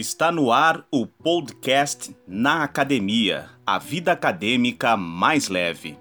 Está no ar o podcast Na Academia, a vida acadêmica mais leve.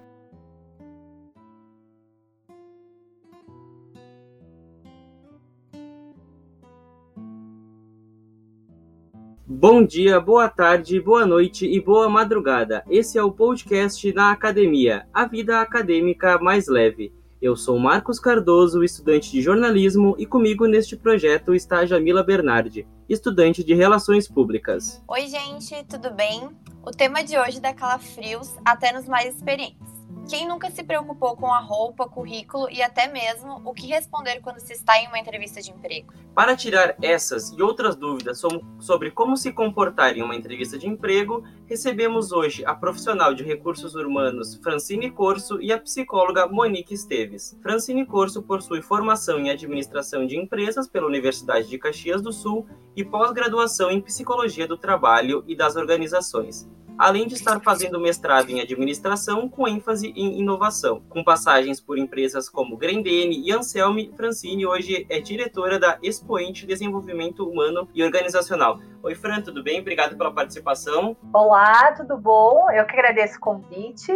Bom dia, boa tarde, boa noite e boa madrugada. Esse é o podcast Na Academia, a vida acadêmica mais leve. Eu sou Marcos Cardoso, estudante de jornalismo, e comigo neste projeto está Jamila Bernardi, estudante de Relações Públicas. Oi, gente, tudo bem? O tema de hoje dá calafrios até nos mais experientes. Quem nunca se preocupou com a roupa, currículo e até mesmo o que responder quando se está em uma entrevista de emprego? Para tirar essas e outras dúvidas sobre como se comportar em uma entrevista de emprego, recebemos hoje a profissional de recursos humanos Francine Corso e a psicóloga Monique Esteves. Francine Corso possui formação em administração de empresas pela Universidade de Caxias do Sul e pós-graduação em psicologia do trabalho e das organizações além de estar fazendo mestrado em administração com ênfase em inovação, com passagens por empresas como Grendene e Anselme, Francine hoje é diretora da Expoente Desenvolvimento Humano e Organizacional. Oi, Fran, tudo bem? Obrigado pela participação. Olá, tudo bom? Eu que agradeço o convite.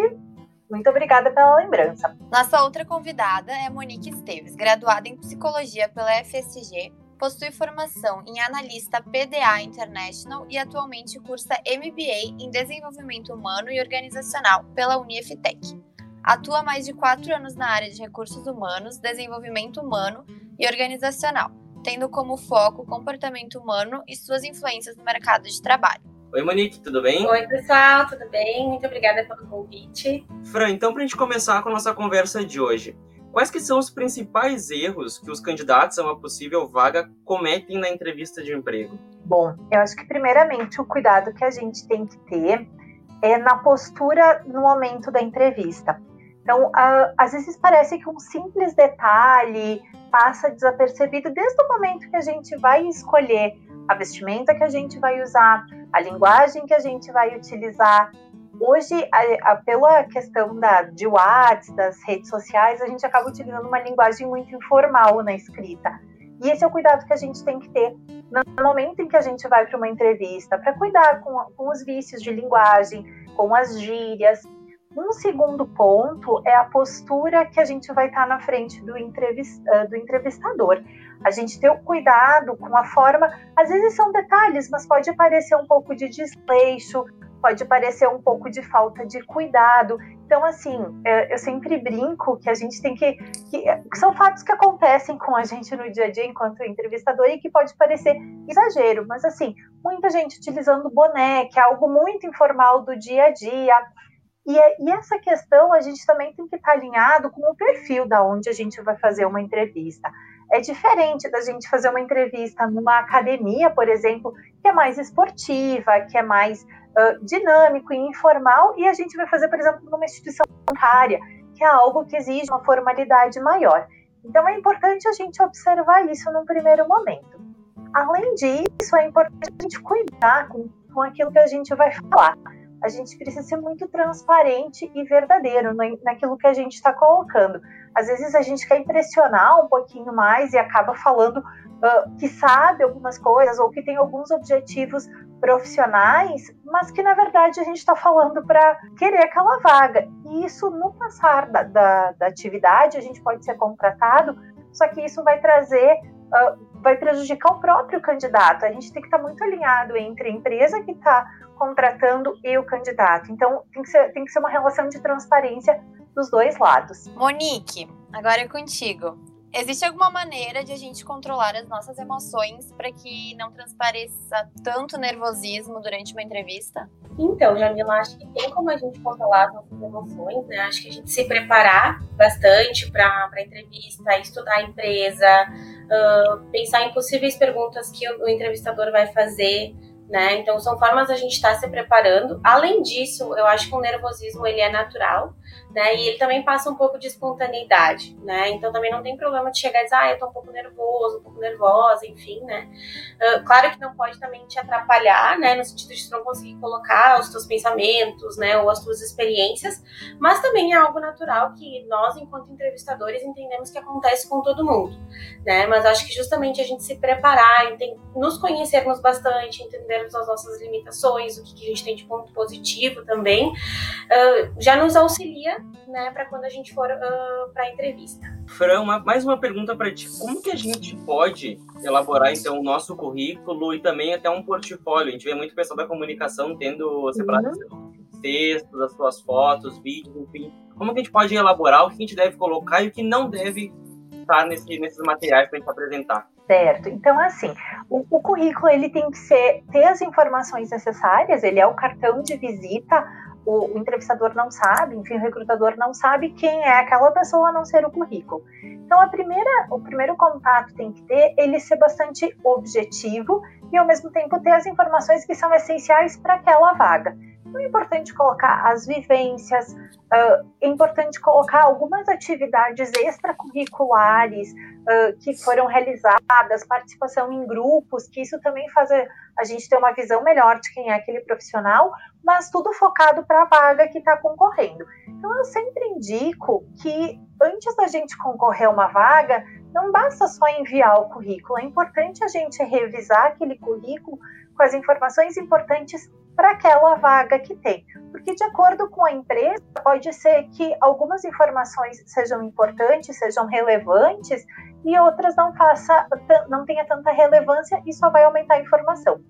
Muito obrigada pela lembrança. Nossa outra convidada é Monique Esteves, graduada em Psicologia pela FSG, possui formação em analista PDA International e atualmente cursa MBA em Desenvolvimento Humano e Organizacional pela Uniftec. Atua há mais de quatro anos na área de recursos humanos, desenvolvimento humano e organizacional, tendo como foco o comportamento humano e suas influências no mercado de trabalho. Oi, Monique, tudo bem? Oi, pessoal, tudo bem? Muito obrigada pelo convite. Fran, então, para a gente começar com a nossa conversa de hoje, Quais que são os principais erros que os candidatos a uma possível vaga cometem na entrevista de emprego? Bom, eu acho que primeiramente o cuidado que a gente tem que ter é na postura no momento da entrevista. Então, às vezes parece que um simples detalhe passa desapercebido desde o momento que a gente vai escolher a vestimenta que a gente vai usar, a linguagem que a gente vai utilizar, Hoje, a, a, pela questão da, de WhatsApp, das redes sociais, a gente acaba utilizando uma linguagem muito informal na escrita. E esse é o cuidado que a gente tem que ter no momento em que a gente vai para uma entrevista, para cuidar com, com os vícios de linguagem, com as gírias. Um segundo ponto é a postura que a gente vai estar na frente do, do entrevistador. A gente ter o cuidado com a forma, às vezes são detalhes, mas pode parecer um pouco de desleixo, pode parecer um pouco de falta de cuidado. Então, assim, eu sempre brinco que a gente tem que, que, São fatos que acontecem com a gente no dia a dia enquanto entrevistador e que pode parecer exagero, mas, assim, muita gente utilizando boné, que é algo muito informal do dia a dia. E, e essa questão a gente também tem que estar alinhado com o perfil da onde a gente vai fazer uma entrevista. É diferente da gente fazer uma entrevista numa academia, por exemplo, que é mais esportiva, que é mais dinâmico e informal, e a gente vai fazer, por exemplo, numa instituição bancária, que é algo que exige uma formalidade maior. Então é importante a gente observar isso num primeiro momento. Além disso, é importante a gente cuidar com, com aquilo que a gente vai falar. A gente precisa ser muito transparente e verdadeiro naquilo que a gente está colocando. Às vezes a gente quer impressionar um pouquinho mais e acaba falando uh, que sabe algumas coisas ou que tem alguns objetivos profissionais, mas que na verdade a gente está falando para querer aquela vaga. E isso, no passar da, da, da, atividade, a gente pode ser contratado, só que isso vai trazer, uh, vai prejudicar o próprio candidato. A gente tem que estar tá muito alinhado entre a empresa que está contratando e o candidato. Então, tem que, ser, tem que ser uma relação de transparência dos dois lados. Monique, agora é contigo. Existe alguma maneira de a gente controlar as nossas emoções para que não transpareça tanto nervosismo durante uma entrevista? Então, Jamila, acho que tem como a gente controlar as nossas emoções, né? Acho que a gente se preparar bastante para a entrevista, estudar a empresa, uh, pensar em possíveis perguntas que o, o entrevistador vai fazer, né? Então são formas a gente estar tá se preparando. Além disso, eu acho que o nervosismo ele é natural, né? E ele também passa um pouco de espontaneidade, né? Então também não tem problema de chegar e dizer, ah, eu tô um pouco nervoso, um pouco nervosa, enfim, né? Uh, claro que não pode também te atrapalhar, né? No sentido de não conseguir colocar os teus pensamentos, né? Ou as tuas experiências, mas também é algo natural que nós, enquanto entrevistadores, entendemos que acontece com todo mundo, né? Mas acho que justamente a gente se preparar, nos conhecermos bastante, entendermos as nossas limitações, o que, que a gente tem de ponto positivo também, uh, já nos auxilia né, para quando a gente for uh, para a entrevista. Fran, uma, mais uma pergunta para ti. Como que a gente pode elaborar então o nosso currículo e também até um portfólio? A gente vê muito pessoal da comunicação tendo separado uhum. textos, as suas fotos, vídeos, enfim. Como que a gente pode elaborar o que a gente deve colocar e o que não deve estar nesse, nesses materiais para a gente apresentar? Certo. Então, assim, o, o, currículo ele tem que ser ter as informações necessárias. Ele é o cartão de visita o, o, entrevistador não sabe, enfim, o recrutador não sabe quem é aquela pessoa a não ser o currículo. Então, a primeira, o primeiro contato tem que ter ele ser bastante objetivo e, ao mesmo tempo, ter as informações que são essenciais para aquela vaga. É importante colocar as vivências, uh, é importante colocar algumas atividades extracurriculares uh, que foram realizadas, participação em grupos, que isso também faz a gente ter uma visão melhor de quem é aquele profissional, mas tudo focado para a vaga que está concorrendo. Então, eu sempre indico que antes da gente concorrer a uma vaga, não basta só enviar o currículo, é importante a gente revisar aquele currículo com as informações importantes para aquela vaga que tem. Porque, de acordo com a empresa, pode ser que algumas informações sejam importantes, sejam relevantes, e outras não faça, não tenha tanta relevância e só vai aumentar a informação.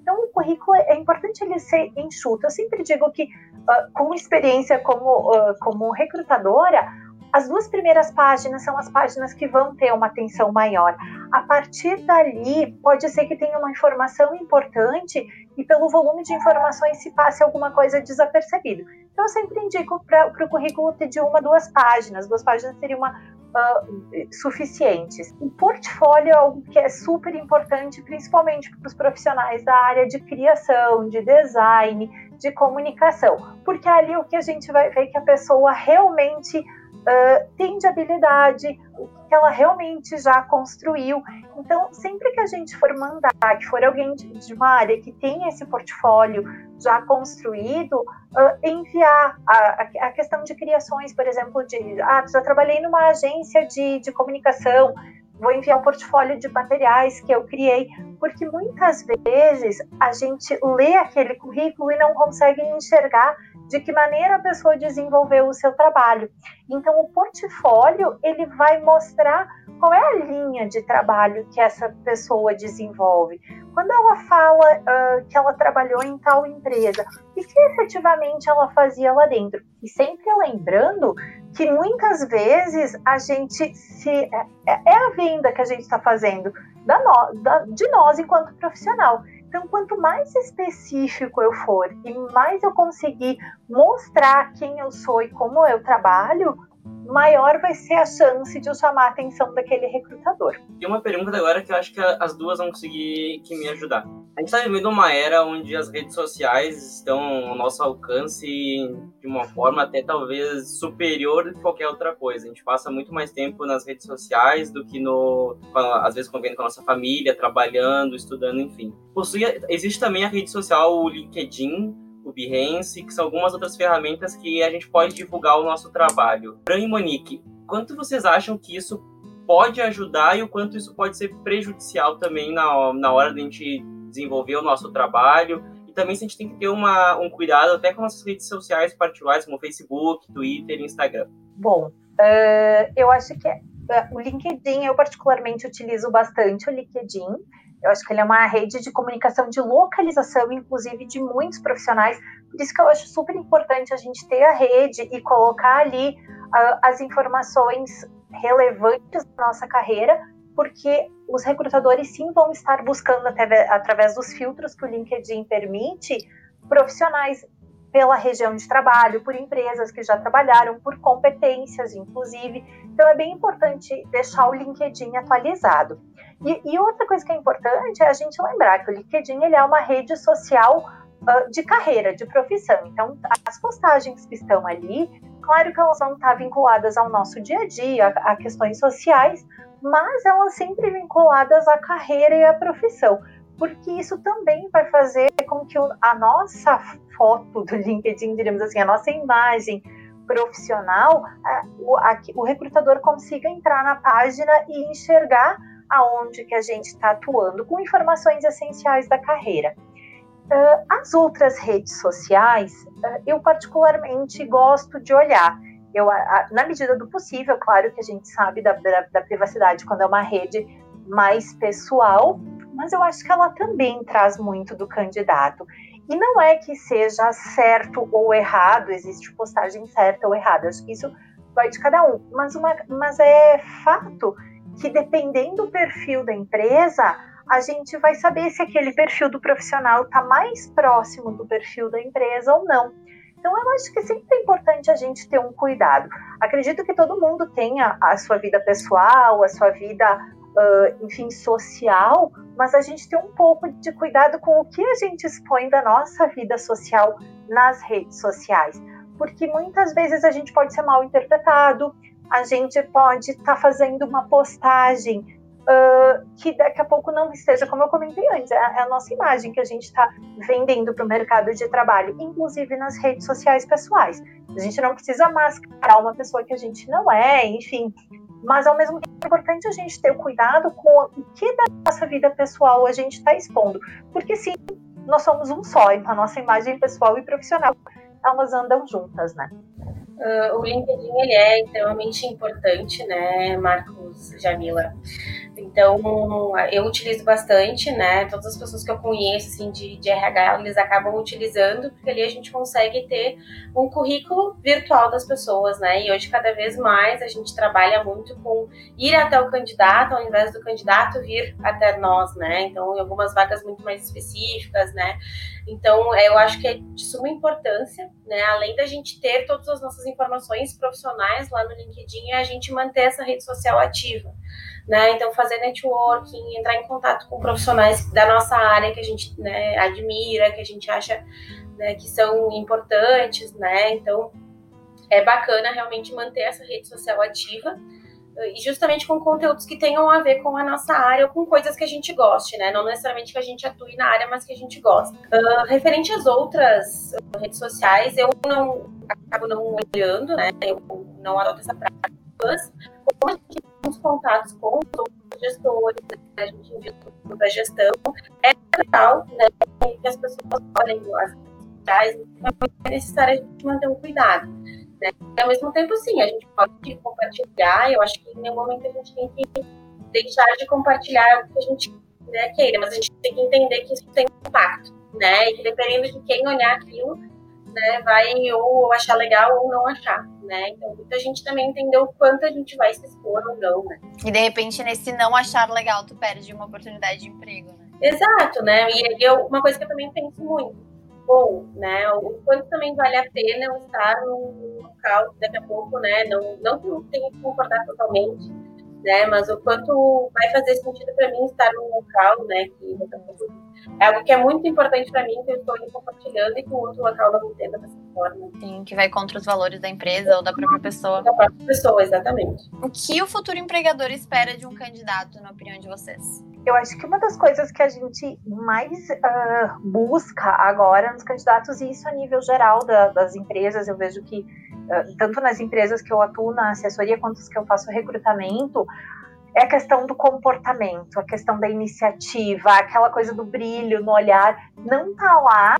Então, o currículo é importante ele ser enxuto. Eu sempre digo que, uh, com experiência como, uh, como recrutadora, as duas primeiras páginas são as páginas que vão ter uma atenção maior. A partir dali, pode ser que tenha uma informação importante e pelo volume de informações se passe alguma coisa desapercebido. Então, eu sempre indico para o currículo ter de uma, duas páginas. Duas páginas seria uma uh, suficientes. O portfólio é algo que é super importante, principalmente para os profissionais da área de criação, de design, de comunicação, porque é ali o que a gente vai ver que a pessoa realmente uh, tem de habilidade, o que ela realmente já construiu. Então, sempre que a gente for mandar, que for alguém de, de uma área que tem esse portfólio já construído, uh, enviar a, a, questão de criações, por exemplo, de ah, já trabalhei numa agência de, de comunicação, vou enviar um portfólio de materiais que eu criei, porque muitas vezes a gente lê aquele currículo e não consegue enxergar de que maneira a pessoa desenvolveu o seu trabalho. Então, o portfólio ele vai mostrar qual é a linha de trabalho que essa pessoa desenvolve. Quando ela fala uh, que ela trabalhou em tal empresa, o que efetivamente ela fazia lá dentro? E sempre lembrando que muitas vezes a gente se é, é a venda que a gente está fazendo da no, da, de nós enquanto profissional. Então, quanto mais específico eu for e mais eu conseguir mostrar quem eu sou e como eu trabalho, maior vai ser a chance de eu chamar a atenção daquele recrutador. E uma pergunta agora que eu acho que as duas vão conseguir me ajudar. A gente está vivendo uma era onde as redes sociais estão ao nosso alcance de uma forma até talvez superior que qualquer outra coisa. A gente passa muito mais tempo nas redes sociais do que no, às vezes convivendo com a nossa família, trabalhando, estudando, enfim. Possui, existe também a rede social o LinkedIn, o Behance, que são algumas outras ferramentas que a gente pode divulgar o nosso trabalho. Fran e Monique, quanto vocês acham que isso pode ajudar e o quanto isso pode ser prejudicial também na, na hora de a gente desenvolver o nosso trabalho? E também se a gente tem que ter uma, um cuidado até com as redes sociais particulares, como Facebook, Twitter e Instagram. Bom, uh, eu acho que uh, o LinkedIn eu particularmente utilizo bastante o LinkedIn. Eu acho que ele é uma rede de comunicação de localização, inclusive de muitos profissionais. Por isso que eu acho super importante a gente ter a rede e colocar ali uh, as informações relevantes da nossa carreira, porque os recrutadores sim vão estar buscando através dos filtros que o LinkedIn permite profissionais pela região de trabalho, por empresas que já trabalharam, por competências, inclusive. Então é bem importante deixar o LinkedIn atualizado. E, e, outra coisa que é importante é a gente lembrar que o LinkedIn ele é uma rede social uh, de carreira, de profissão. Então, as postagens que estão ali Claro que elas vão estar vinculadas ao nosso dia a dia, a questões sociais, mas elas sempre vinculadas à carreira e à profissão, porque isso também vai fazer com que a nossa foto do LinkedIn, diríamos assim, a nossa imagem profissional, o, recrutador consiga entrar na página e enxergar aonde que a gente está atuando com informações essenciais da carreira. Uh, as outras redes sociais, uh, eu particularmente gosto de olhar. Eu, na medida do possível, claro que a gente sabe da, da, da, privacidade quando é uma rede mais pessoal, mas eu acho que ela também traz muito do candidato. E não é que seja certo ou errado, existe postagem certa ou errada, acho que isso vai de cada um, mas, uma, mas é fato que dependendo do perfil da empresa, a gente vai saber se aquele perfil do profissional está mais próximo do perfil da empresa ou não. Então, eu acho que sempre é importante a gente ter um cuidado. Acredito que todo mundo tenha a sua vida pessoal, a sua vida, uh, enfim, social, mas a gente tem um pouco de cuidado com o que a gente expõe da nossa vida social nas redes sociais. Porque muitas vezes a gente pode ser mal interpretado, a gente pode estar tá fazendo uma postagem uh, que daqui a pouco não esteja, como eu comentei antes, é, é a nossa imagem que a gente está vendendo para o mercado de trabalho, inclusive nas redes sociais pessoais. A gente não precisa mascarar uma pessoa que a gente não é, enfim. Mas ao mesmo tempo é importante a gente ter cuidado com o que da nossa vida pessoal a gente está expondo. Porque sim, nós somos um só, então a nossa imagem pessoal e profissional elas andam juntas, né? Uh, o LinkedIn ele é extremamente importante, né, Marcos, Jamila? Então, eu utilizo bastante, né? Todas as pessoas que eu conheço, assim, de, de RH, eles acabam utilizando, porque ali a gente consegue ter um currículo virtual das pessoas, né? E hoje, cada vez mais, a gente trabalha muito com ir até o candidato, ao invés do candidato vir até nós, né? Então, em algumas vagas muito mais específicas, né? Então, eu acho que é de suma importância, né? Além da gente ter todas as nossas informações profissionais lá no LinkedIn, é a gente manter essa rede social ativa né? Então, fazer networking, entrar em contato com profissionais da nossa área que a gente né, admira, que a gente acha né, que são importantes, né? Então, é bacana realmente manter essa rede social ativa e justamente com conteúdos que tenham a ver com a nossa área ou com coisas que a gente goste, né? Não necessariamente que a gente atue na área, mas que a gente gosta. Uh, referente às outras redes sociais, eu não acabo não olhando, né? Eu não adoto essa prática, mas como a gente os contatos com os gestores, né, a gente envia tudo para a gestão, é legal né, que as pessoas olhem as sociais, é necessário a gente manter um cuidado. Né? Ao mesmo tempo, sim, a gente pode compartilhar, eu acho que em nenhum momento a gente tem que deixar de compartilhar o que a gente né, queira, mas a gente tem que entender que isso tem impacto, né? E que dependendo de quem olhar aquilo, né, vai ou achar legal ou não achar, né? Então, muita gente também entendeu o quanto a gente vai se expor ou não, né? E de repente, nesse não achar legal, tu perde uma oportunidade de emprego, né? Exato, né? E eu, uma coisa que eu também penso muito, bom, né? O quanto também vale a pena eu estar num local daqui a pouco, né? Não, não que eu tenha que concordar totalmente, né? Mas o quanto vai fazer sentido para mim estar num local, né? Que é algo que é muito importante para mim, que eu estou compartilhando e que o outro local não entenda dessa forma. Sim, que vai contra os valores da empresa ou da própria pessoa. Da própria pessoa, exatamente. O que o futuro empregador espera de um candidato, na opinião de vocês? Eu acho que uma das coisas que a gente mais uh, busca agora nos candidatos, e isso a nível geral da, das empresas, eu vejo que tanto nas empresas que eu atuo na assessoria quanto as que eu faço recrutamento, é a questão do comportamento, a questão da iniciativa, aquela coisa do brilho no olhar, não tá lá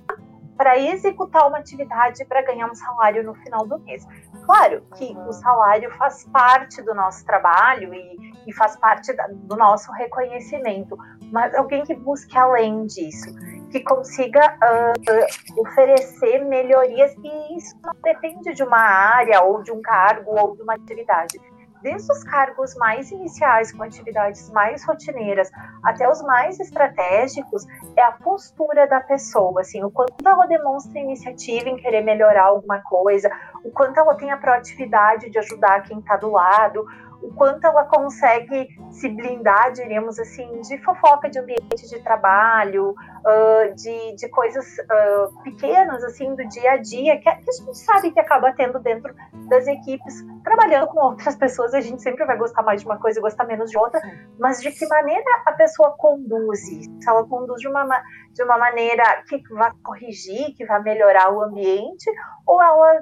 para executar uma atividade para ganhar um salário no final do mês. Claro que o salário faz parte do nosso trabalho e, e faz parte da, do nosso reconhecimento, mas alguém que busque além disso, que consiga uh, oferecer melhorias, e isso não depende de uma área ou de um cargo ou de uma atividade. Desde os cargos mais iniciais, com atividades mais rotineiras, até os mais estratégicos, é a postura da pessoa, assim, o quanto ela demonstra iniciativa em querer melhorar alguma coisa, o quanto ela tem a proatividade de ajudar quem está do lado, o quanto ela consegue se blindar, diríamos assim, de fofoca de ambiente de trabalho, uh, de, de coisas uh, pequenas, assim, do dia a dia, que a, que a gente sabe que acaba tendo dentro das equipes, trabalhando com outras pessoas, a gente sempre vai gostar mais de uma coisa e gostar menos de outra, mas de que maneira a pessoa conduz? Se ela conduz de uma, de uma maneira que vai corrigir, que vai melhorar o ambiente, ou ela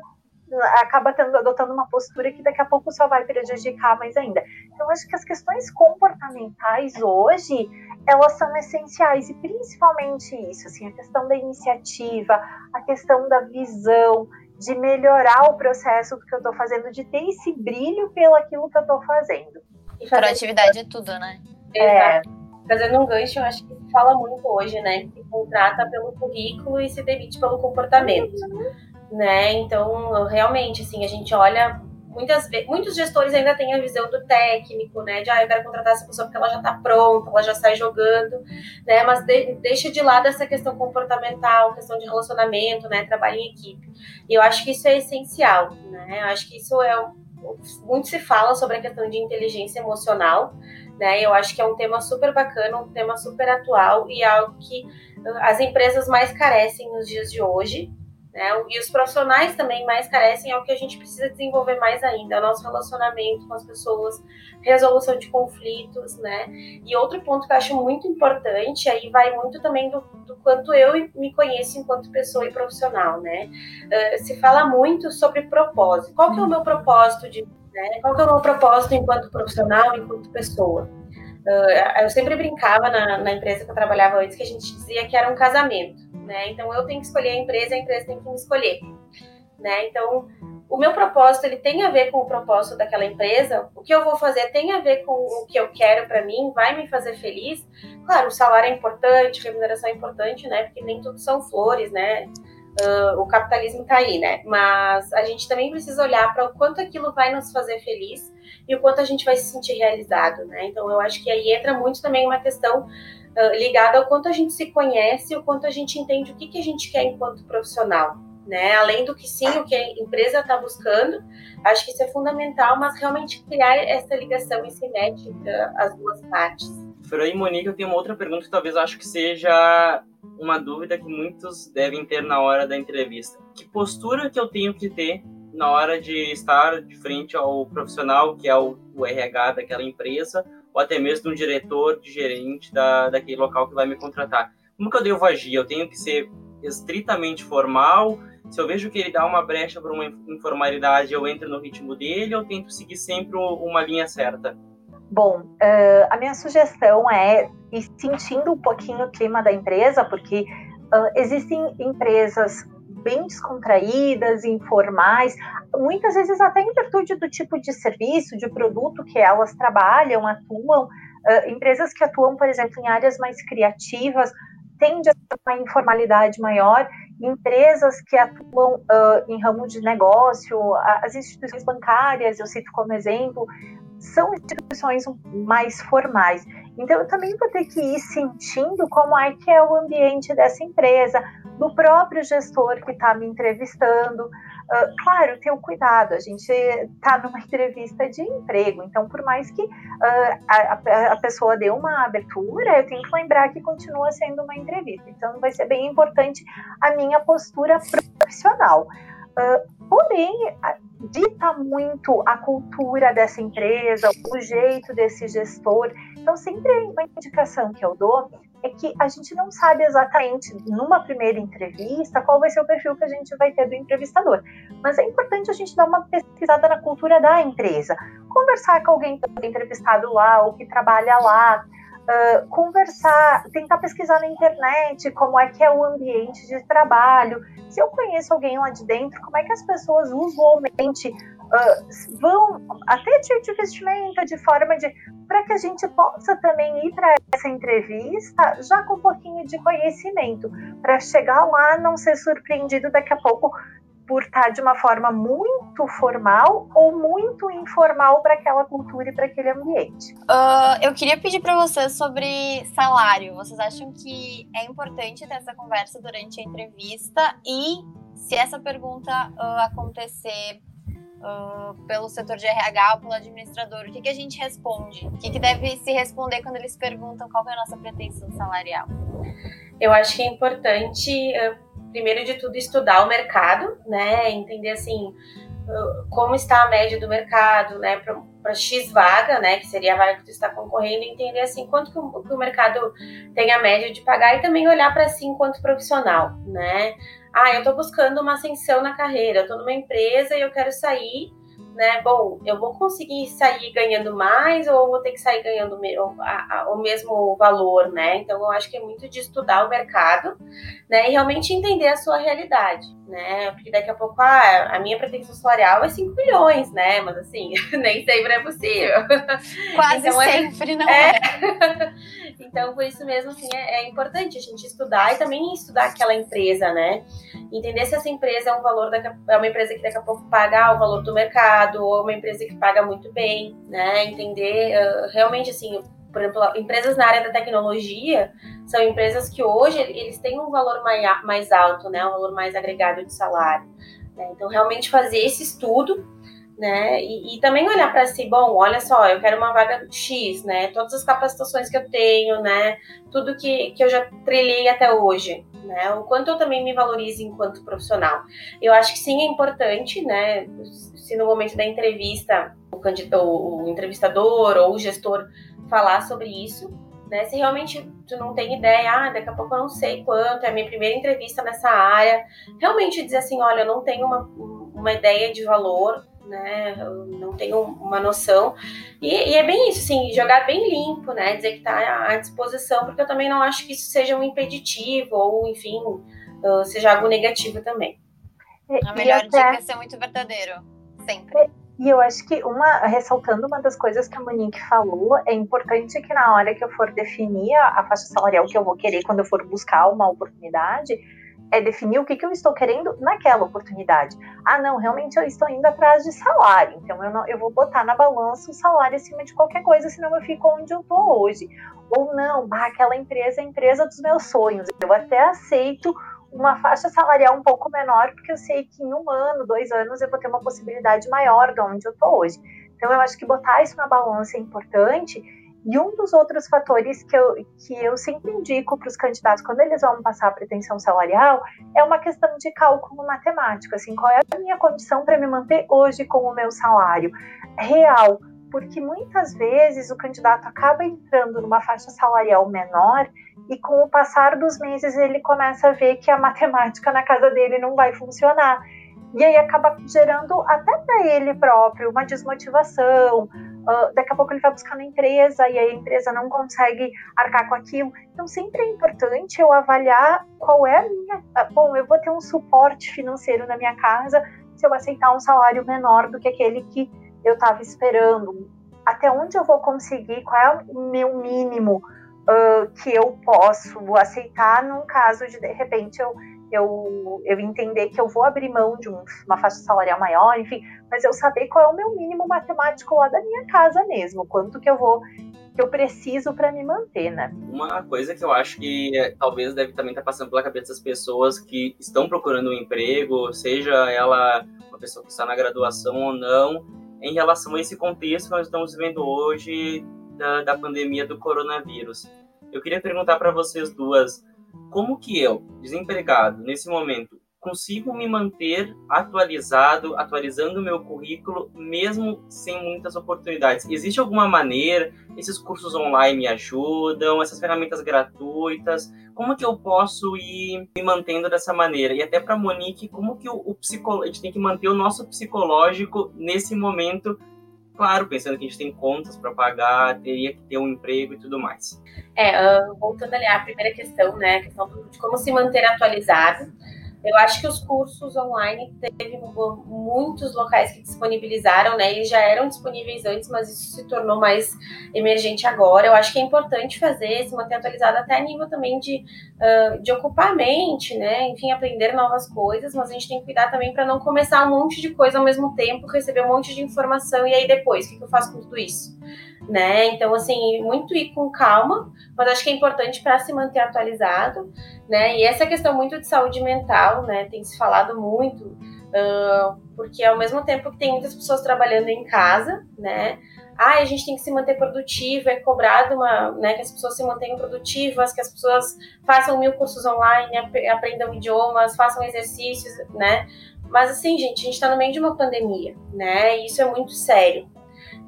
acaba tendo, adotando uma postura que daqui a pouco só vai prejudicar mais ainda. Então, acho que as questões comportamentais hoje, elas são essenciais, e principalmente isso, assim, a questão da iniciativa, a questão da visão, de melhorar o processo do que eu estou fazendo, de ter esse brilho pelo aquilo que eu estou fazendo. Proatividade é tudo, né? É. Fazendo um gancho, eu acho que se fala muito hoje, né? Que contrata pelo currículo e se demite pelo comportamento. Uhum né? Então, realmente, assim, a gente olha muitas muitos gestores ainda têm a visão do técnico, né? De ah, eu quero contratar essa pessoa porque ela já está pronta, ela já sai jogando, né? Mas de, deixa de lado essa questão comportamental, questão de relacionamento, né? Trabalho em equipe. E eu acho que isso é essencial, né? Eu acho que isso é muito se fala sobre a questão de inteligência emocional, né? Eu acho que é um tema super bacana, um tema super atual e algo que as empresas mais carecem nos dias de hoje, né? E os profissionais também mais carecem é o que a gente precisa desenvolver mais ainda, é o nosso relacionamento com as pessoas, resolução de conflitos, né? E outro ponto que eu acho muito importante, aí vai muito também do, do quanto eu me conheço enquanto pessoa e profissional, né? Uh, se fala muito sobre propósito. Qual que é o meu propósito de né? Qual que é o meu propósito enquanto profissional, enquanto pessoa? Uh, eu sempre brincava na, na empresa que eu trabalhava antes que a gente dizia que era um casamento né? Então eu tenho que escolher a empresa, a empresa tem que me escolher, né? Então o meu propósito ele tem a ver com o propósito daquela empresa. O que eu vou fazer tem a ver com o que eu quero para mim, vai me fazer feliz. Claro, o salário é importante, a remuneração é importante, né? Porque nem tudo são flores, né? Uh, o capitalismo está aí, né? Mas a gente também precisa olhar para o quanto aquilo vai nos fazer feliz e o quanto a gente vai se sentir realizado, né? Então eu acho que aí entra muito também uma questão uh, ligada ao quanto a gente se conhece, o quanto a gente entende o que, que a gente quer enquanto profissional. Né? Além do que sim, o que a empresa está buscando, acho que isso é fundamental, mas realmente criar essa ligação e simétrica as duas partes. Aí, Monique, eu tenho uma outra pergunta que talvez acho que seja uma dúvida que muitos devem ter na hora da entrevista. Que postura que eu tenho que ter na hora de estar de frente ao profissional, que é o RH daquela empresa, ou até mesmo de um diretor, de gerente da, daquele local que vai me contratar. Como que eu devo agir? Eu tenho que ser estritamente formal? Se eu vejo que ele dá uma brecha para uma informalidade, eu entro no ritmo dele ou tento seguir sempre uma linha certa? Bom, uh, a minha sugestão é ir sentindo um pouquinho o clima da empresa, porque uh, existem empresas bem descontraídas, informais, muitas vezes até em virtude do tipo de serviço, de produto que elas trabalham, atuam. Uh, empresas que atuam, por exemplo, em áreas mais criativas, tende a ter uma informalidade maior. Empresas que atuam uh, em ramo de negócio, as instituições bancárias, eu cito como exemplo, são instituições mais formais. Então, eu também vou ter que ir sentindo como é que é o ambiente dessa empresa, do próprio gestor que está me entrevistando. Uh, claro, ter o cuidado, a gente está numa entrevista de emprego, então, por mais que uh, a, a, pessoa dê uma abertura, eu tenho que lembrar que continua sendo uma entrevista. Então, vai ser bem importante a minha postura profissional. Uh, porém, dita muito a cultura dessa empresa, o jeito desse gestor. Então, sempre uma indicação que eu dou é que a gente não sabe exatamente, numa primeira entrevista, qual vai ser o perfil que a gente vai ter do entrevistador. Mas é importante a gente dar uma pesquisada na cultura da empresa, conversar com alguém que foi entrevistado lá ou que trabalha lá, Uh, conversar, tentar pesquisar na internet como é que é o ambiente de trabalho. Se eu conheço alguém lá de dentro, como é que as pessoas usualmente uh, vão até de, de vestimenta, de forma de para que a gente possa também ir para essa entrevista já com um pouquinho de conhecimento, para chegar lá não ser surpreendido daqui a pouco por estar de uma forma muito formal ou muito informal para aquela cultura e para aquele ambiente. Uh, eu queria pedir para vocês sobre salário. Vocês acham que é importante ter essa conversa durante a entrevista? E se essa pergunta uh, acontecer uh, pelo setor de RH ou pelo administrador, o que, que a gente responde? O que, que deve se responder quando eles perguntam qual é a nossa pretensão salarial? Eu acho que é importante, primeiro de tudo, estudar o mercado, né? Entender assim como está a média do mercado, né? Para X vaga, né? Que seria a vaga que tu está concorrendo, entender assim quanto que o, que o mercado tem a média de pagar e também olhar para si enquanto profissional, né? Ah, eu estou buscando uma ascensão na carreira, estou numa empresa e eu quero sair né? Bom, eu vou conseguir sair ganhando mais ou vou ter que sair ganhando o, a, a, o mesmo valor, né? Então, eu acho que é muito de estudar o mercado, né? E realmente entender a sua realidade, né? Porque daqui a pouco, ah, a minha pretensão salarial é 5 milhões, né? Mas assim, nem sempre é possível. Quase então, é sempre, é... não é? é. então, por isso mesmo, assim, é, é importante a gente estudar e também estudar aquela empresa, né? Entender se essa empresa é um valor, daqui a, é uma empresa que daqui a pouco paga o valor do mercado, ou uma empresa que paga muito bem, né? Entender uh, realmente assim, por exemplo, empresas na área da tecnologia são empresas que hoje eles têm um valor mais alto, né? Um valor mais agregado de salário. Né? Então, realmente fazer esse estudo né? E, e, também olhar para si, bom, olha só, eu quero uma vaga X, né? Todas as capacitações que eu tenho, né? Tudo que, que eu já trilhei até hoje, né? O quanto eu também me valorizo enquanto profissional. Eu acho que sim é importante, né? Se no momento da entrevista o, candidato, o entrevistador ou o gestor falar sobre isso, né? Se realmente tu não tem ideia, ah, daqui a pouco eu não sei quanto, é a minha primeira entrevista nessa área, realmente dizer assim, olha, eu não tenho uma, uma ideia de valor, né? Eu não tenho uma noção. E, e, é bem isso, assim, jogar bem limpo, né? Dizer que está à disposição, porque eu também não acho que isso seja um impeditivo ou, enfim, uh, seja algo negativo também. A melhor até... dica é ser muito verdadeiro, sempre. E eu acho que uma, ressaltando uma das coisas que a Monique falou, é importante que na hora que eu for definir a, a faixa salarial que eu vou querer quando eu for buscar uma oportunidade, é definir o que, que eu estou querendo naquela oportunidade. Ah, não, realmente eu estou indo atrás de salário, então eu, não, eu vou botar na balança o salário acima de qualquer coisa, senão eu fico onde eu estou hoje. Ou não, ah, aquela empresa é a empresa dos meus sonhos, eu até aceito uma faixa salarial um pouco menor, porque eu sei que em um ano, dois anos, eu vou ter uma possibilidade maior de onde eu estou hoje. Então, eu acho que botar isso na balança é importante e um dos outros fatores que eu, que eu sempre indico para os candidatos quando eles vão passar a pretensão salarial é uma questão de cálculo matemático, assim, qual é a minha condição para me manter hoje com o meu salário real, porque muitas vezes o candidato acaba entrando numa faixa salarial menor e com o passar dos meses ele começa a ver que a matemática na casa dele não vai funcionar. E aí acaba gerando até para ele próprio uma desmotivação, Uh, daqui a pouco ele vai buscar na empresa e a empresa não consegue arcar com aquilo. Então, sempre é importante eu avaliar qual é a minha. Ah, bom, eu vou ter um suporte financeiro na minha casa se eu aceitar um salário menor do que aquele que eu estava esperando. Até onde eu vou conseguir? Qual é o meu mínimo uh, que eu posso aceitar num caso de, de repente, eu eu, eu entender que eu vou abrir mão de um, uma faixa salarial maior, enfim, mas eu saber qual é o meu mínimo matemático lá da minha casa mesmo, quanto que eu vou que eu preciso para me manter, né? Uma coisa que eu acho que é, talvez deve também estar tá passando pela cabeça das pessoas que estão procurando um emprego, seja ela uma pessoa que está na graduação ou não, em relação a esse contexto que nós estamos vivendo hoje da, da pandemia do coronavírus. Eu queria perguntar para vocês duas, como que eu, desempregado, nesse momento, consigo me manter atualizado, atualizando o meu currículo, mesmo sem muitas oportunidades? Existe alguma maneira? Esses cursos online me ajudam? Essas ferramentas gratuitas? Como que eu posso ir me mantendo dessa maneira? E até para Monique, como que o, o a gente tem que manter o nosso psicológico nesse momento claro, pensando que a gente tem contas para pagar, teria que ter um emprego e tudo mais. É, voltando ali à primeira questão, né, a questão de como se manter atualizado. Eu acho que os cursos online teve muitos locais que disponibilizaram, né? Eles já eram disponíveis antes, mas isso se tornou mais emergente agora. Eu acho que é importante fazer, se manter atualizado até a nível também de, uh, de ocupar a mente, né? Enfim, aprender novas coisas, mas a gente tem que cuidar também para não começar um monte de coisa ao mesmo tempo, receber um monte de informação e aí depois, o que, que eu faço com tudo isso? Né? Então, assim, muito ir com calma, mas acho que é importante para se manter atualizado, né? E essa questão muito de saúde mental, né? Tem se falado muito Uh, porque ao mesmo tempo que tem muitas pessoas trabalhando em casa, né? Ah, a gente tem que se manter produtivo, é cobrado uma, né, que as pessoas se mantenham produtivas, que as pessoas façam mil cursos online, aprendam idiomas, façam exercícios, né? Mas assim, gente, a gente está no meio de uma pandemia, né? E isso é muito sério.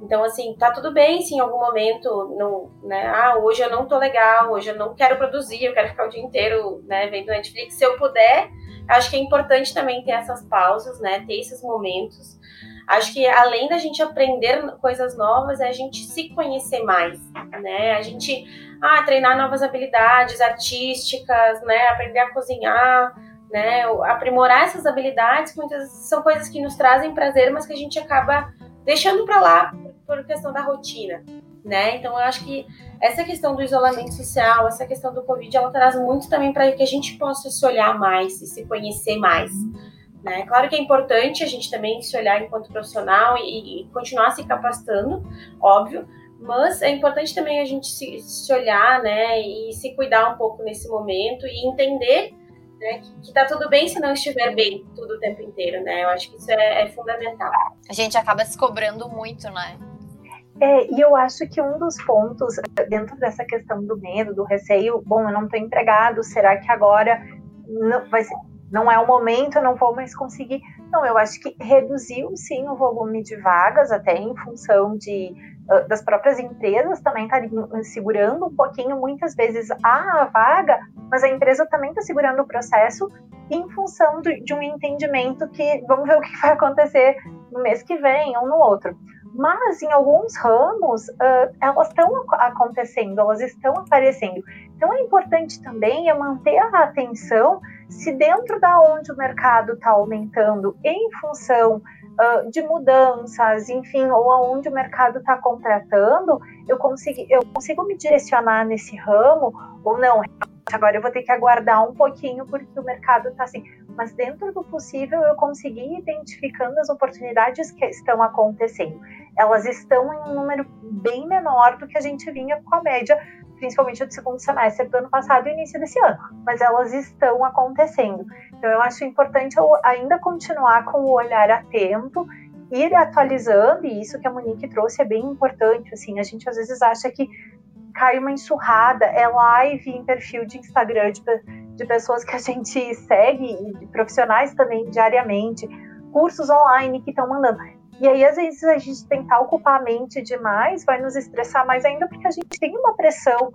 Então, assim, tá tudo bem se em algum momento, não, né? Ah, hoje eu não tô legal, hoje eu não quero produzir, eu quero ficar o dia inteiro, né, vendo Netflix. Se eu puder, acho que é importante também ter essas pausas, né? Ter esses momentos. Acho que além da gente aprender coisas novas, é a gente se conhecer mais, né? A gente ah, treinar novas habilidades artísticas, né? Aprender a cozinhar, né? Aprimorar essas habilidades, muitas são coisas que nos trazem prazer, mas que a gente acaba deixando para lá por questão da rotina, né? Então eu acho que essa questão do isolamento social, essa questão do Covid, ela traz muito também para que a gente possa se olhar mais e se conhecer mais. Né? Claro que é importante a gente também se olhar enquanto profissional e, e continuar se capacitando, óbvio, mas é importante também a gente se, se, olhar, né, e se cuidar um pouco nesse momento e entender né, que, que tá tudo bem se não estiver bem tudo o tempo inteiro, né? Eu acho que isso é, é fundamental. A gente acaba se cobrando muito, né? É, e eu acho que um dos pontos dentro dessa questão do medo, do receio, bom, eu não estou empregado, será que agora não, vai ser, não é o momento, eu não vou mais conseguir? Não, eu acho que reduziu sim o volume de vagas, até em função de das próprias empresas também estariam segurando um pouquinho, muitas vezes, a vaga, mas a empresa também está segurando o processo em função de um entendimento que vamos ver o que vai acontecer no mês que vem ou no outro mas em alguns ramos uh, elas estão acontecendo, elas estão aparecendo. Então é importante também é manter a atenção se dentro da onde o mercado está aumentando em função de mudanças, enfim, ou aonde o mercado está contratando, eu consigo, eu consigo me direcionar nesse ramo ou não. Agora eu vou ter que aguardar um pouquinho porque o mercado está assim mas dentro do possível eu consegui identificando as oportunidades que estão acontecendo. Elas estão em um número bem menor do que a gente vinha com a média, principalmente do segundo semestre do ano passado e início desse ano, mas elas estão acontecendo. Então eu acho importante eu ainda continuar com o olhar atento, ir atualizando, e isso que a Monique trouxe é bem importante, assim, a gente às vezes acha que cai uma enxurrada, é live em perfil de Instagram de de pessoas que a gente segue de profissionais também diariamente, cursos online que estão mandando. E aí, às vezes, a gente tentar ocupar a mente demais vai nos estressar mais ainda, porque a gente tem uma pressão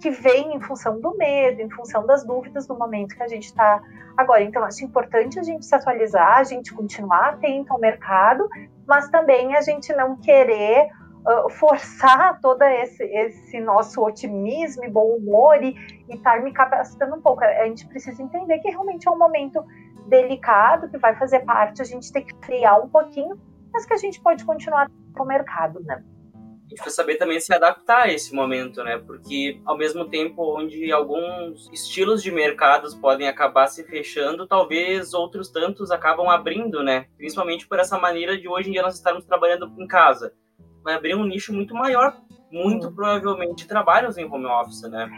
que vem em função do medo, em função das dúvidas do momento que a gente está agora. Então, acho importante a gente se atualizar, a gente continuar atento ao mercado, mas também a gente não querer uh, forçar todo esse, esse, nosso otimismo e bom humor e estar me capacitando um pouco. A gente precisa entender que realmente é um momento delicado, que vai fazer parte, a gente tem que criar um pouquinho, mas que a gente pode continuar com o mercado, né? A gente precisa saber também se adaptar a esse momento, né? Porque ao mesmo tempo onde alguns estilos de mercados podem acabar se fechando, talvez outros tantos acabam abrindo, né? Principalmente por essa maneira de hoje em dia nós estarmos trabalhando em casa vai abrir um nicho muito maior, muito provavelmente trabalhos em home office, né?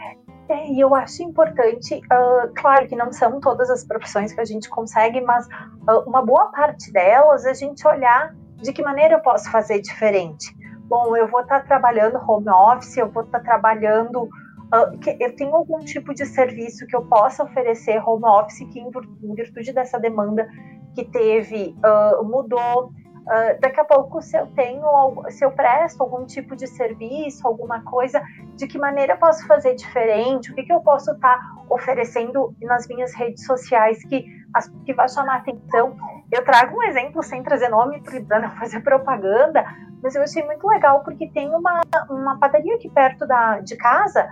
É, e eu acho importante, uh, claro que não são todas as profissões que a gente consegue, mas uh, uma boa parte delas a gente olhar de que maneira eu posso fazer diferente. Bom, eu vou estar tá trabalhando home office, eu vou estar tá trabalhando. Uh, que eu tenho algum tipo de serviço que eu possa oferecer home office que, em virtude dessa demanda que teve, mudou Uh, daqui a pouco, se eu tenho, se eu presto algum tipo de serviço, alguma coisa, de que maneira eu posso fazer diferente? O que, que eu posso estar tá oferecendo nas minhas redes sociais que, as, que vai chamar atenção? Eu trago um exemplo sem trazer nome para não fazer propaganda, mas eu achei muito legal porque tem uma, uma padaria aqui perto da, de casa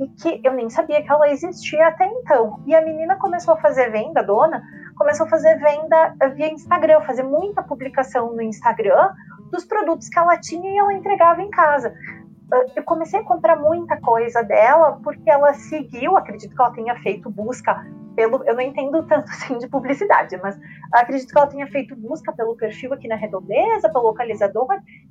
e que eu nem sabia que ela existia até então. E a menina começou a fazer venda, a dona, começou a fazer venda via Instagram, fazer muita publicação no Instagram dos produtos que ela tinha e ela entregava em casa. Ah, eu comecei a comprar muita coisa dela porque ela seguiu, acredito que ela tenha feito busca pelo, eu não entendo tanto assim de publicidade, mas acredito que ela tenha feito busca pelo perfil aqui na Redondeza, pelo localizador,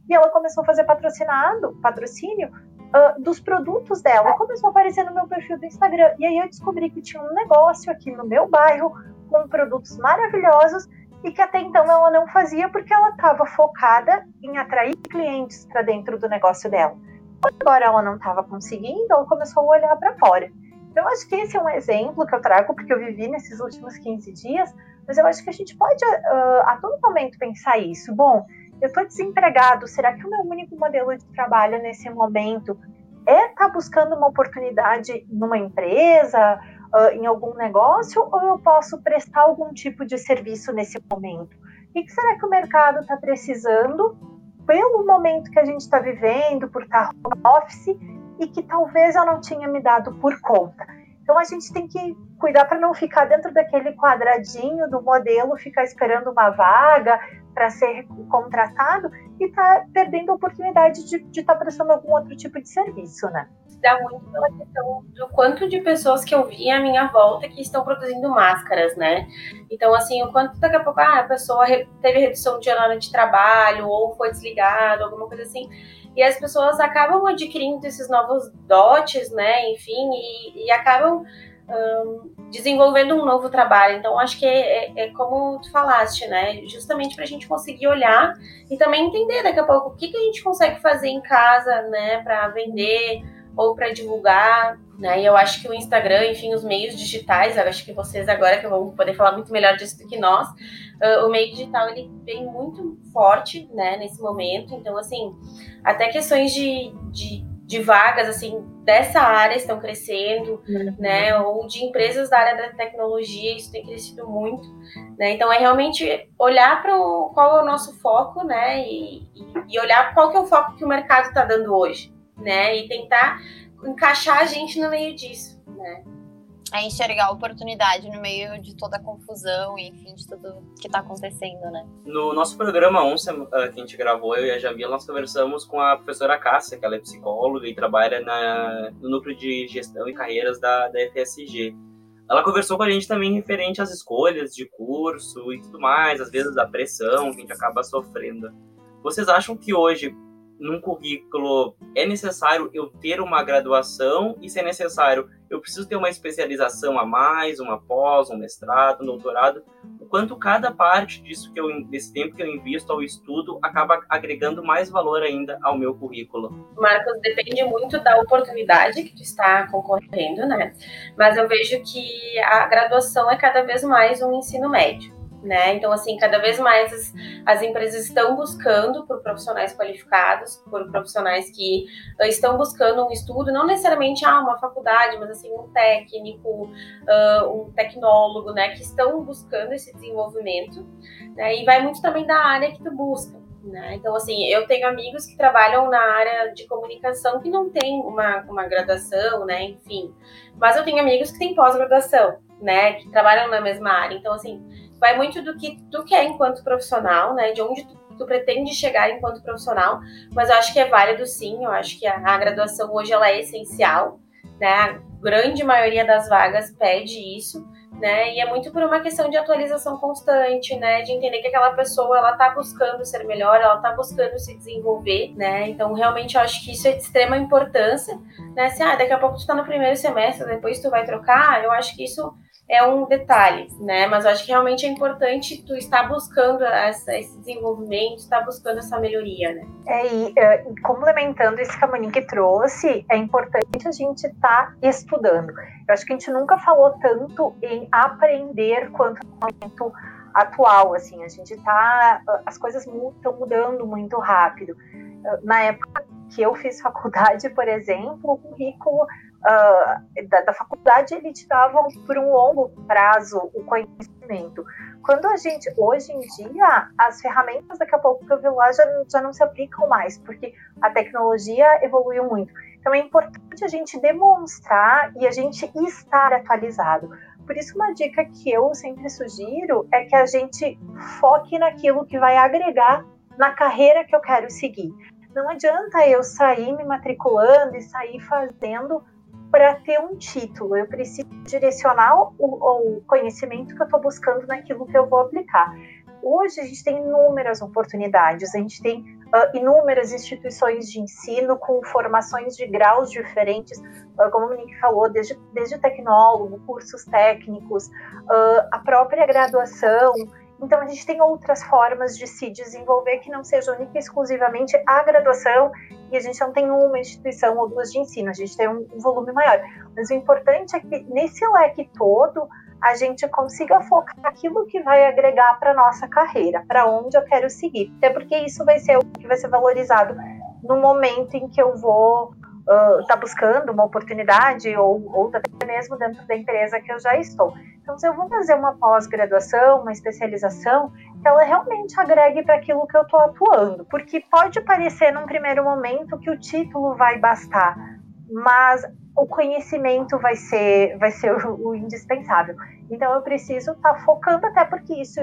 e ela começou a fazer patrocinado, patrocínio uh, dos produtos dela. Começou a aparecer no meu perfil do Instagram. E aí eu descobri que tinha um negócio aqui no meu bairro com produtos maravilhosos e que até então ela não fazia porque ela estava focada em atrair clientes para dentro do negócio dela. Agora ela não estava conseguindo, ela começou a olhar para fora. Então, acho que esse é um exemplo que eu trago porque eu vivi nesses últimos 15 dias, mas eu acho que a gente pode uh, a todo momento pensar isso. Bom, eu estou desempregado, será que o meu único modelo de trabalho nesse momento é estar tá buscando uma oportunidade numa empresa, uh, em algum negócio, ou eu posso prestar algum tipo de serviço nesse momento? O que será que o mercado está precisando pelo momento que a gente está vivendo, por estar tá home office, e que talvez eu não tinha me dado por conta? Então a gente tem que cuidar para não ficar dentro daquele quadradinho do modelo, ficar esperando uma vaga para ser contratado e tá perdendo a oportunidade de estar tá prestando algum outro tipo de serviço, né? Dá muito pela questão do quanto de pessoas que eu vi à minha volta que estão produzindo máscaras, né? Então, assim, o quanto daqui a pouco ah, a pessoa teve redução de hora de trabalho ou foi desligado, alguma coisa assim e as pessoas acabam adquirindo esses novos dotes, né? Enfim, e, e acabam um, desenvolvendo um novo trabalho. Então, acho que é, é, é como tu falaste, né? Justamente para a gente conseguir olhar e também entender daqui a pouco o que, que a gente consegue fazer em casa, né? Para vender ou para divulgar, né? E eu acho que o Instagram, enfim, os meios digitais, eu acho que vocês agora que vão poder falar muito melhor disso do que nós, uh, o meio digital ele vem muito forte, né? Nesse momento. Então, assim, até questões de, de, de vagas, assim, dessa área estão crescendo, uhum. né? Ou de empresas da área da tecnologia, isso tem crescido muito, né? Então é realmente olhar para qual é o nosso foco, né? E, e, olhar qual que é o foco que o mercado está dando hoje, né? E tentar encaixar a gente no meio disso, né? a enxergar a oportunidade no meio de toda a confusão e, enfim, de tudo que está acontecendo, né? No nosso programa 11, eh, que a gente gravou, eu e a Jamila, nós conversamos com a professora Cássia, que ela é psicóloga e trabalha na, no núcleo de gestão e carreiras da, da FSG. Ela conversou com a gente também referente às escolhas de curso e tudo mais, às vezes a pressão que a gente acaba sofrendo. Vocês acham que hoje, num currículo, é necessário eu ter uma graduação e, se é necessário, eu preciso ter uma especialização a mais, uma pós, um mestrado, um doutorado, o quanto cada parte disso que eu desse tempo que eu invisto ao estudo acaba agregando mais valor ainda ao meu currículo. Marcos, depende muito da oportunidade que tu está concorrendo, né? Mas eu vejo que a graduação é cada vez mais um ensino médio né? Então, assim, cada vez mais as, as, empresas estão buscando por profissionais qualificados, por profissionais que uh, estão buscando um estudo, não necessariamente ah, uma faculdade, mas assim, um técnico, uh, um tecnólogo, né? Que estão buscando esse desenvolvimento, né? E vai muito também da área que tu busca. Né? Então, assim, eu tenho amigos que trabalham na área de comunicação que não tem uma, uma graduação, né? Enfim. Mas eu tenho amigos que têm pós-graduação, né? Que trabalham na mesma área. Então, assim, vai muito do que tu quer enquanto profissional, né? De onde tu, tu pretende chegar enquanto profissional. Mas eu acho que é válido sim, eu acho que a, a graduação hoje ela é essencial, né? A grande maioria das vagas pede isso. Né? E é muito por uma questão de atualização constante, né? De entender que aquela pessoa ela tá buscando ser melhor, ela tá buscando se desenvolver, né? Então realmente eu acho que isso é de extrema importância, né? Se ah, daqui a pouco tu tá no primeiro semestre, depois tu vai trocar, eu acho que isso é um detalhe, né? Mas eu acho que realmente é importante tu estar buscando essa, esse desenvolvimento, estar buscando essa melhoria, né? É, e uh, complementando isso que a Monique trouxe, é importante a gente estar tá estudando. Eu acho que a gente nunca falou tanto em aprender quanto no momento atual, assim, a gente tá, as coisas estão mudando muito rápido. Na época que eu fiz faculdade, por exemplo, o currículo uh, da, da, faculdade ele te davam por um longo prazo o conhecimento. Quando a gente, hoje em dia, as ferramentas daqui a pouco que eu vi lá já, já não se aplicam mais, porque a tecnologia evoluiu muito. Então é importante a gente demonstrar e a gente estar atualizado. Por isso, uma dica que eu sempre sugiro é que a gente foque naquilo que vai agregar na carreira que eu quero seguir. Não adianta eu sair me matriculando e sair fazendo para ter um título. Eu preciso direcionar o, o conhecimento que eu estou buscando naquilo que eu vou aplicar. Hoje a gente tem inúmeras oportunidades, a gente tem uh, inúmeras instituições de ensino com formações de graus diferentes, uh, como o Monique falou, desde, desde tecnólogo, cursos técnicos, uh, a própria graduação. Então, a gente tem outras formas de se desenvolver que não seja única e exclusivamente a graduação, e a gente não tem uma instituição ou duas de ensino, a gente tem um volume maior. Mas o importante é que nesse leque todo, a gente consiga focar aquilo que vai agregar para nossa carreira, para onde eu quero seguir. Até porque isso vai ser o que vai ser valorizado no momento em que eu vou estar uh, tá buscando uma oportunidade ou, ou até mesmo dentro da empresa que eu já estou. Então, se eu vou fazer uma pós-graduação, uma especialização, ela realmente agregue para aquilo que eu estou atuando, porque pode parecer num primeiro momento que o título vai bastar, mas o conhecimento vai ser, vai ser o, o indispensável. Então, eu preciso estar tá focando, até porque isso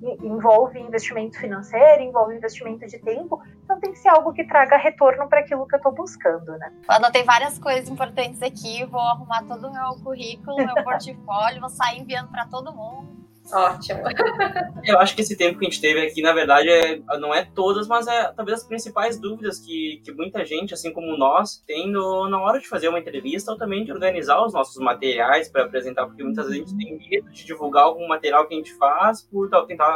envolve investimento financeiro, envolve investimento de tempo, então tem que ser algo que traga retorno para aquilo que eu estou buscando, né? Eu anotei várias coisas importantes aqui, vou arrumar todo o meu currículo, meu portfólio, vou sair enviando para todo mundo. Ótimo. Eu acho que esse tempo que a gente teve aqui, na verdade, é, não é todas, mas é talvez as principais dúvidas que, que muita gente, assim como nós, tem no, na hora de fazer uma entrevista ou também de organizar os nossos materiais para apresentar, porque muitas vezes a gente tem medo de divulgar algum material que a gente faz por tentar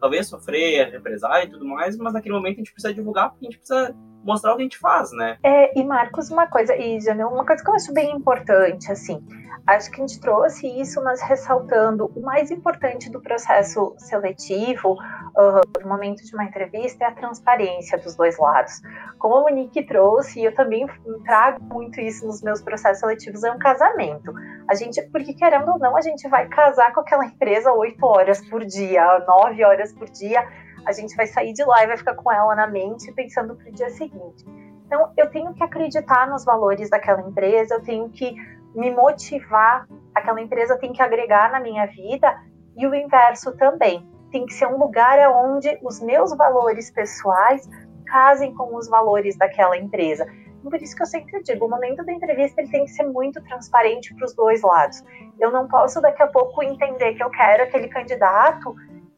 talvez sofrer represália e tudo mais, mas naquele momento a gente precisa divulgar porque a gente precisa mostrar o que a gente faz, né? É, e Marcos, uma coisa, e Janel, uma coisa que eu acho bem importante, assim, acho que a gente trouxe isso, mas ressaltando o mais importante do processo seletivo, uh, no momento de uma entrevista, é a transparência dos dois lados. Como a Monique trouxe, e eu também trago muito isso nos meus processos seletivos, é um casamento. A gente, porque querendo ou não, a gente vai casar com aquela empresa oito horas por dia, nove horas por dia, a gente vai sair de lá e vai ficar com ela na mente pensando para o dia seguinte. Então, eu tenho que acreditar nos valores daquela empresa, eu tenho que me motivar, aquela empresa tem que agregar na minha vida e o inverso também. Tem que ser um lugar onde os meus valores pessoais casem com os valores daquela empresa. Por isso que eu sempre digo, o momento da entrevista ele tem que ser muito transparente para os dois lados. Eu não posso daqui a pouco entender que eu quero aquele candidato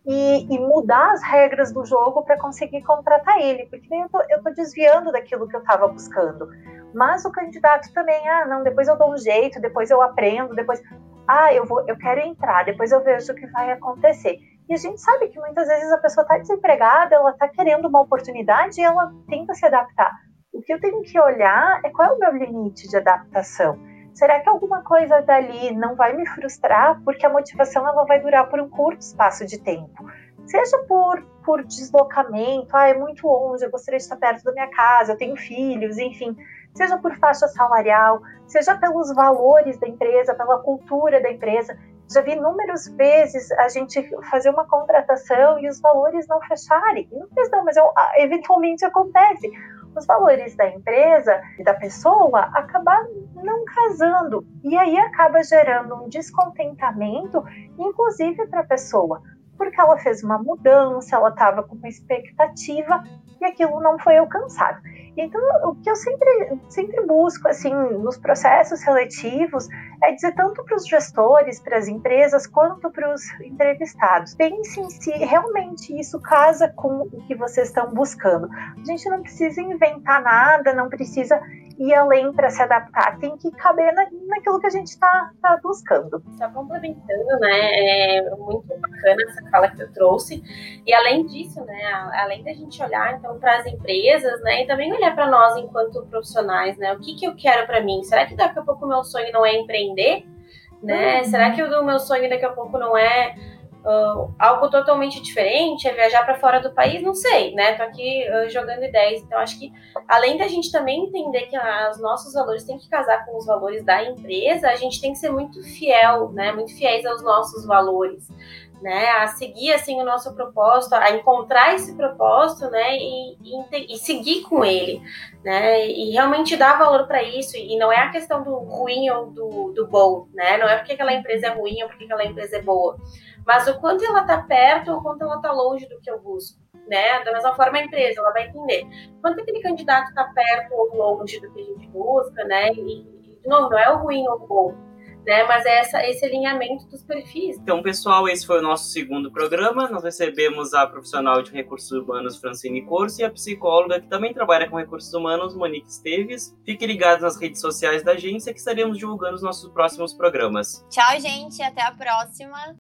e, e mudar as regras do jogo para conseguir contratar ele, porque eu tô, eu tô desviando daquilo que eu estava buscando. Mas o candidato também, ah, não, depois eu dou um jeito, depois eu aprendo, depois, ah, eu vou, eu quero entrar, depois eu vejo o que vai acontecer. E a gente sabe que muitas vezes a pessoa está desempregada, ela está querendo uma oportunidade e ela tenta se adaptar. O que eu tenho que olhar é qual é o meu limite de adaptação. Será que alguma coisa dali não vai me frustrar porque a motivação ela vai durar por um curto espaço de tempo? Seja por, por deslocamento, ah, é muito longe, eu gostaria de estar perto da minha casa, eu tenho filhos, enfim. Seja por faixa salarial, seja pelos valores da empresa, pela cultura da empresa. Já vi inúmeras vezes a gente fazer uma contratação e os valores não fecharem. Não fez não, mas eu, eventualmente acontece os valores da empresa e da pessoa acabar não casando. E aí acaba gerando um descontentamento, inclusive para a pessoa, porque ela fez uma mudança, ela estava com uma expectativa e aquilo não foi alcançado. Então, o que eu sempre, sempre busco, assim, nos processos seletivos, é dizer tanto para os gestores, para as empresas, quanto para os entrevistados. Pensem se realmente isso casa com o que vocês estão buscando. A gente não precisa inventar nada, não precisa ir além para se adaptar, tem que caber na, naquilo que a gente está tá buscando. Só complementando, né, é muito bacana essa fala que eu trouxe, e além disso, né, além da gente olhar, então, para as empresas, né, e também olhar para nós enquanto profissionais, né, o que que eu quero para mim? Será que daqui a pouco o meu sonho não é empreender? Né? Uhum. Será que o meu sonho daqui a pouco não é uh, algo totalmente diferente, é viajar para fora do país, não sei, né? Tô aqui uh, jogando ideias. Então, acho que além da gente também entender que os nossos valores têm que casar com os valores da empresa, a gente tem que ser muito fiel, né? Muito fiéis aos nossos valores. Né, a seguir assim o nosso propósito, a encontrar esse propósito, né, e, e, e seguir com ele, né, e realmente dar valor para isso. E não é a questão do ruim ou do, do bom, né, não é porque aquela empresa é ruim ou porque aquela empresa é boa, mas o quanto ela está perto ou o quanto ela está longe do que eu busco. Né? Da mesma forma, a empresa ela vai entender quanto aquele candidato está perto ou longe do que a gente busca, né? E, de novo, não é o ruim ou o bom, né? Mas é essa, esse alinhamento dos perfis. Então, pessoal, esse foi o nosso segundo programa. Nós recebemos a profissional de recursos humanos Francine Corso e a psicóloga que também trabalha com recursos humanos, Monique Esteves. Fiquem ligados nas redes sociais da agência que estaremos divulgando os nossos próximos programas. Tchau, gente. Até a próxima.